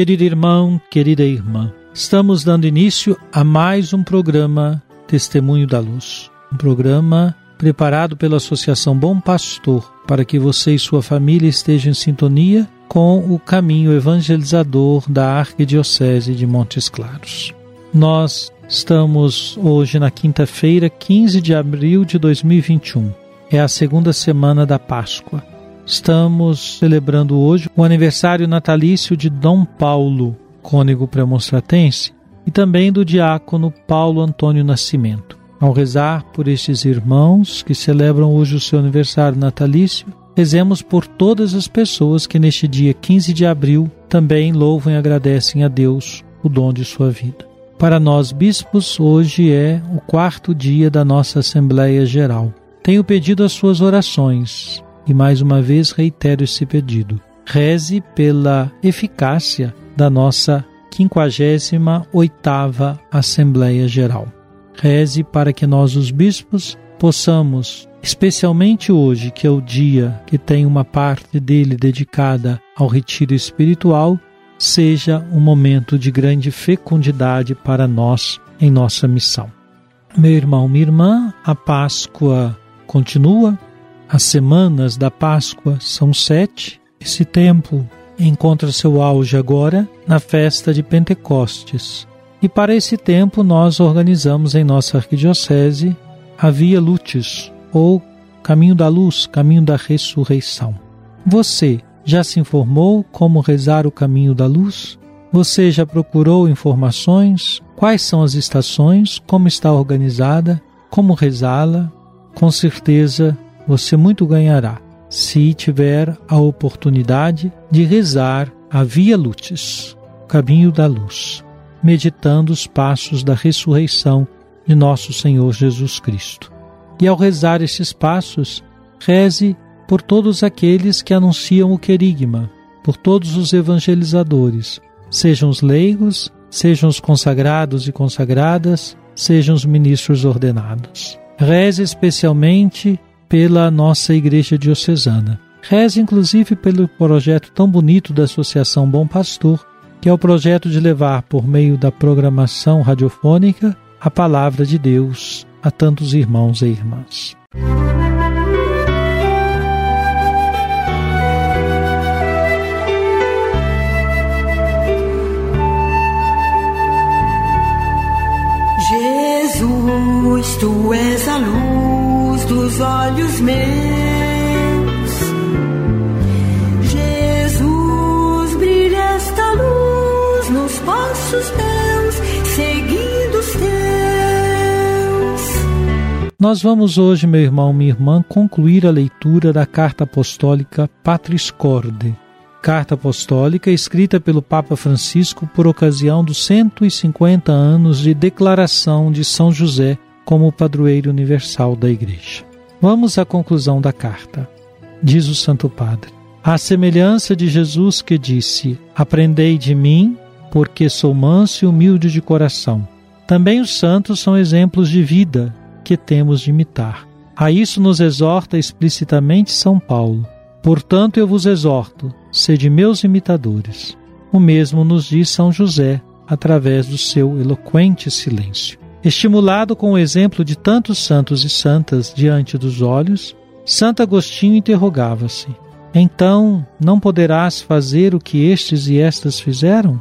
Querido irmão, querida irmã, estamos dando início a mais um programa Testemunho da Luz. Um programa preparado pela Associação Bom Pastor para que você e sua família estejam em sintonia com o caminho evangelizador da Arquidiocese de Montes Claros. Nós estamos hoje na quinta-feira, 15 de abril de 2021. É a segunda semana da Páscoa. Estamos celebrando hoje o aniversário natalício de Dom Paulo, cônego premonstratense, e também do diácono Paulo Antônio Nascimento. Ao rezar por estes irmãos que celebram hoje o seu aniversário natalício, rezemos por todas as pessoas que neste dia 15 de abril também louvam e agradecem a Deus o dom de sua vida. Para nós, bispos, hoje é o quarto dia da nossa Assembleia Geral. Tenho pedido as suas orações e mais uma vez reitero esse pedido. Reze pela eficácia da nossa 58ª Assembleia Geral. Reze para que nós, os bispos, possamos, especialmente hoje, que é o dia que tem uma parte dele dedicada ao retiro espiritual, seja um momento de grande fecundidade para nós em nossa missão. Meu irmão, minha irmã, a Páscoa continua, as semanas da Páscoa são sete. Esse tempo encontra seu auge agora na festa de Pentecostes. E para esse tempo nós organizamos em nossa arquidiocese a Via Lutis, ou Caminho da Luz, Caminho da Ressurreição. Você já se informou como rezar o Caminho da Luz? Você já procurou informações? Quais são as estações? Como está organizada? Como rezá-la? Com certeza você muito ganhará se tiver a oportunidade de rezar a Via Lutis, Caminho da Luz, meditando os passos da ressurreição de nosso Senhor Jesus Cristo. E ao rezar esses passos, reze por todos aqueles que anunciam o querigma, por todos os evangelizadores, sejam os leigos, sejam os consagrados e consagradas, sejam os ministros ordenados. Reze especialmente pela nossa Igreja Diocesana. Reze inclusive pelo projeto tão bonito da Associação Bom Pastor, que é o projeto de levar, por meio da programação radiofônica, a palavra de Deus a tantos irmãos e irmãs. Jesus, dos olhos meus. Jesus, brilha esta luz nos passos teus, seguindo os teus. Nós vamos hoje, meu irmão, minha irmã, concluir a leitura da carta apostólica Patris Corde. Carta apostólica escrita pelo Papa Francisco por ocasião dos 150 anos de declaração de São José como padroeiro universal da Igreja. Vamos à conclusão da carta. Diz o Santo Padre: À semelhança de Jesus que disse: Aprendei de mim, porque sou manso e humilde de coração. Também os santos são exemplos de vida que temos de imitar. A isso nos exorta explicitamente São Paulo. Portanto, eu vos exorto, sede meus imitadores. O mesmo nos diz São José, através do seu eloquente silêncio. Estimulado com o exemplo de tantos santos e santas diante dos olhos, Santo Agostinho interrogava-se: Então não poderás fazer o que estes e estas fizeram?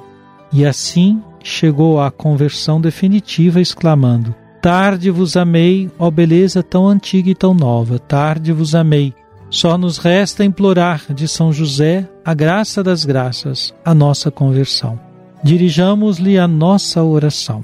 E assim chegou à conversão definitiva, exclamando: Tarde vos amei, ó beleza tão antiga e tão nova, tarde vos amei. Só nos resta implorar de São José a graça das graças, a nossa conversão. Dirijamos-lhe a nossa oração.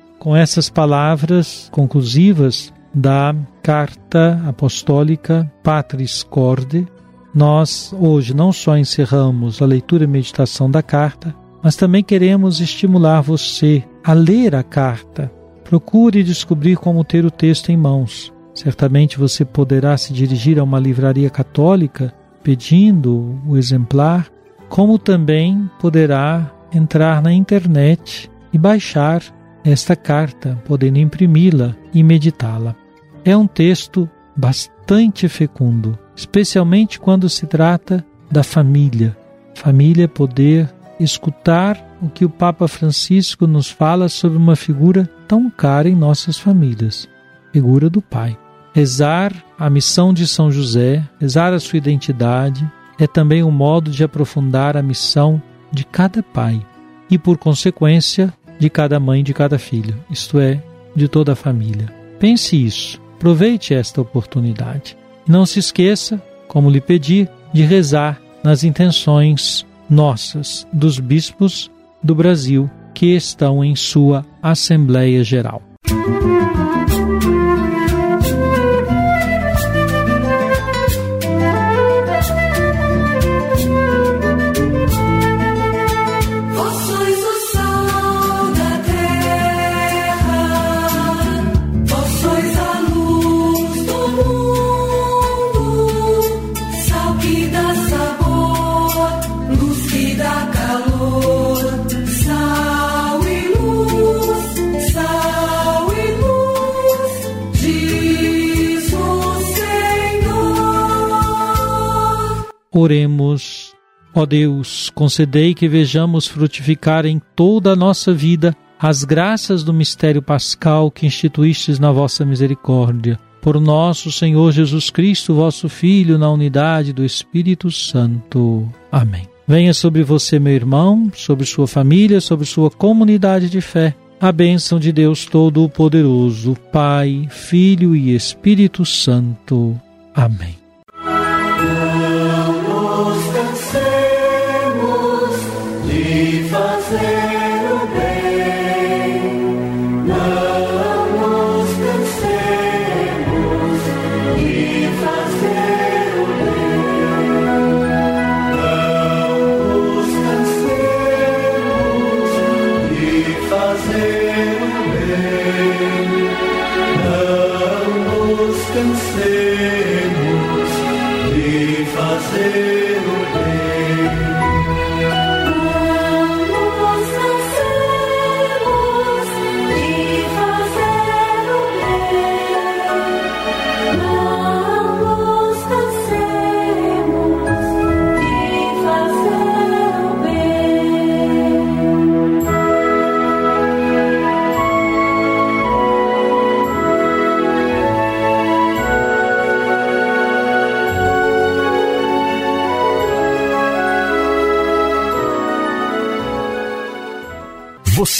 com essas palavras conclusivas da carta apostólica Patris Corde, nós hoje não só encerramos a leitura e meditação da carta, mas também queremos estimular você a ler a carta. Procure descobrir como ter o texto em mãos. Certamente você poderá se dirigir a uma livraria católica pedindo o exemplar, como também poderá entrar na internet e baixar esta carta, podendo imprimi-la e meditá-la. É um texto bastante fecundo, especialmente quando se trata da família. Família poder escutar o que o Papa Francisco nos fala sobre uma figura tão cara em nossas famílias, figura do pai. Rezar a missão de São José, rezar a sua identidade, é também um modo de aprofundar a missão de cada pai e, por consequência, de cada mãe de cada filho, isto é, de toda a família. Pense isso, aproveite esta oportunidade. E não se esqueça, como lhe pedi, de rezar nas intenções nossas dos bispos do Brasil que estão em sua Assembleia Geral. Oremos. Ó Deus, concedei que vejamos frutificar em toda a nossa vida as graças do mistério pascal que instituístes na vossa misericórdia. Por nosso Senhor Jesus Cristo, vosso Filho, na unidade do Espírito Santo. Amém. Venha sobre você, meu irmão, sobre sua família, sobre sua comunidade de fé, a bênção de Deus Todo-Poderoso, Pai, Filho e Espírito Santo. Amém. see.